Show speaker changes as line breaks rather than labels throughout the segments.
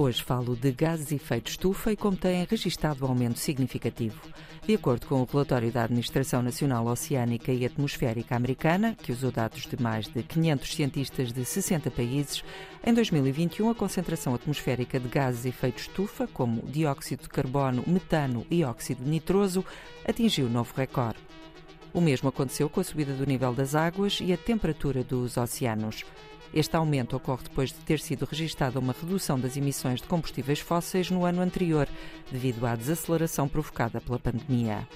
Hoje falo de gases efeito estufa e como têm registado aumento significativo. De acordo com o relatório da Administração Nacional Oceânica e Atmosférica Americana, que usou dados de mais de 500 cientistas de 60 países, em 2021 a concentração atmosférica de gases efeito estufa, como dióxido de carbono, metano e óxido nitroso, atingiu novo recorde. O mesmo aconteceu com a subida do nível das águas e a temperatura dos oceanos. Este aumento ocorre depois de ter sido registada uma redução das emissões de combustíveis fósseis no ano anterior, devido à desaceleração provocada pela pandemia.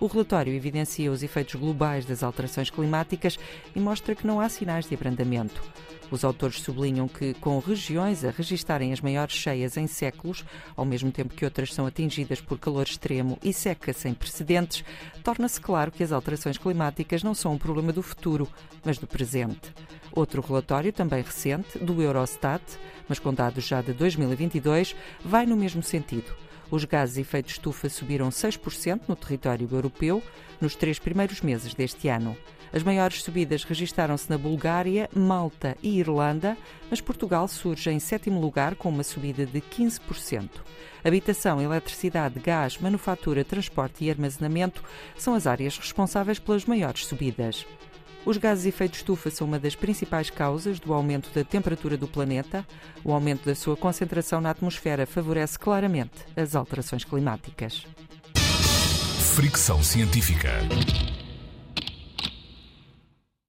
O relatório evidencia os efeitos globais das alterações climáticas e mostra que não há sinais de abrandamento. Os autores sublinham que, com regiões a registarem as maiores cheias em séculos, ao mesmo tempo que outras são atingidas por calor extremo e seca sem precedentes, torna-se claro que as alterações climáticas não são um problema do futuro, mas do presente. Outro relatório, também recente, do Eurostat, mas com dados já de 2022, vai no mesmo sentido. Os gases de efeito estufa subiram 6% no território europeu nos três primeiros meses deste ano. As maiores subidas registaram-se na Bulgária, Malta e Irlanda, mas Portugal surge em sétimo lugar com uma subida de 15%. Habitação, eletricidade, gás, manufatura, transporte e armazenamento são as áreas responsáveis pelas maiores subidas. Os gases efeito estufa são uma das principais causas do aumento da temperatura do planeta. O aumento da sua concentração na atmosfera favorece claramente as alterações climáticas.
Fricção científica.